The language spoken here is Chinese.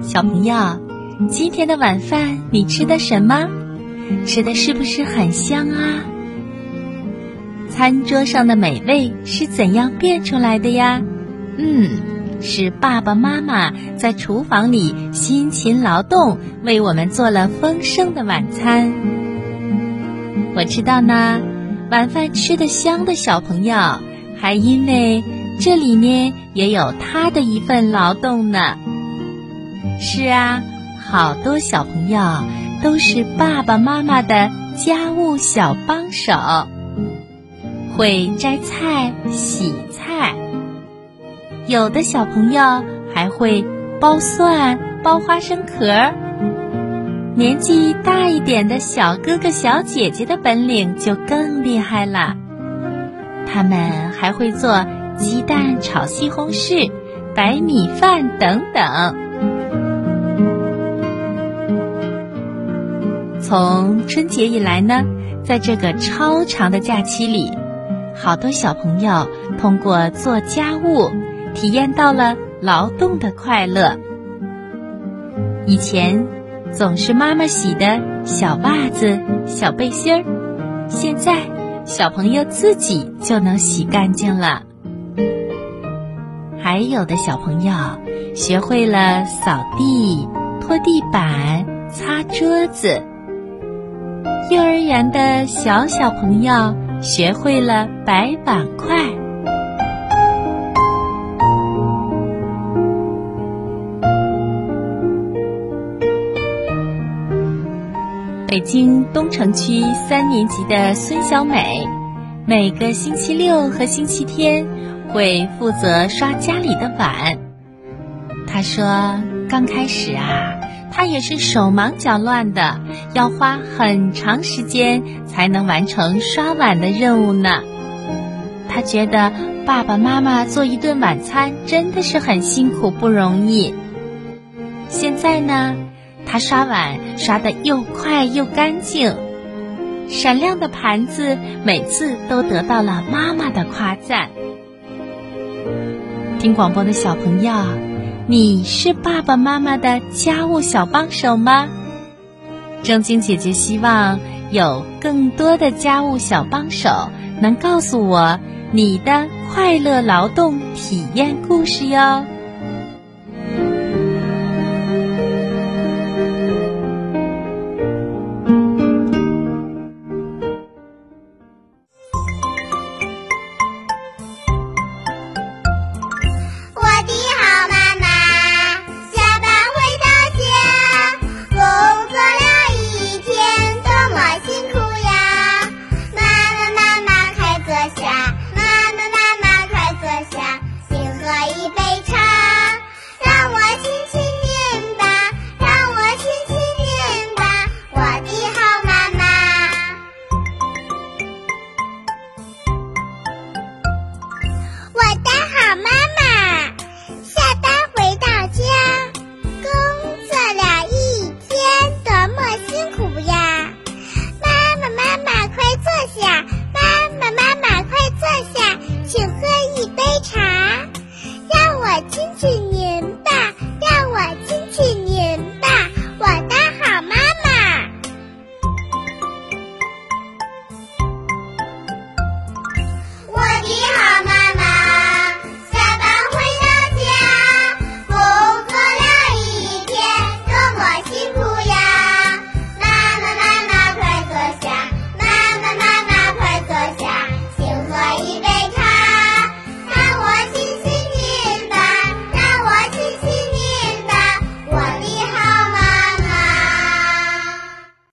小朋友，今天的晚饭你吃的什么？吃的是不是很香啊？餐桌上的美味是怎样变出来的呀？嗯，是爸爸妈妈在厨房里辛勤劳动，为我们做了丰盛的晚餐。我知道呢，晚饭吃的香的小朋友，还因为这里面也有他的一份劳动呢。是啊，好多小朋友都是爸爸妈妈的家务小帮手，会摘菜、洗菜。有的小朋友还会剥蒜、剥花生壳。年纪大一点的小哥哥、小姐姐的本领就更厉害了，他们还会做鸡蛋炒西红柿、白米饭等等。从春节以来呢，在这个超长的假期里，好多小朋友通过做家务，体验到了劳动的快乐。以前。总是妈妈洗的小袜子、小背心儿，现在小朋友自己就能洗干净了。还有的小朋友学会了扫地、拖地板、擦桌子。幼儿园的小小朋友学会了摆碗筷。北京东城区三年级的孙小美，每个星期六和星期天会负责刷家里的碗。他说：“刚开始啊，他也是手忙脚乱的，要花很长时间才能完成刷碗的任务呢。他觉得爸爸妈妈做一顿晚餐真的是很辛苦不容易。现在呢？”他刷碗刷得又快又干净，闪亮的盘子每次都得到了妈妈的夸赞。听广播的小朋友，你是爸爸妈妈的家务小帮手吗？正晶姐姐希望有更多的家务小帮手能告诉我你的快乐劳动体验故事哟。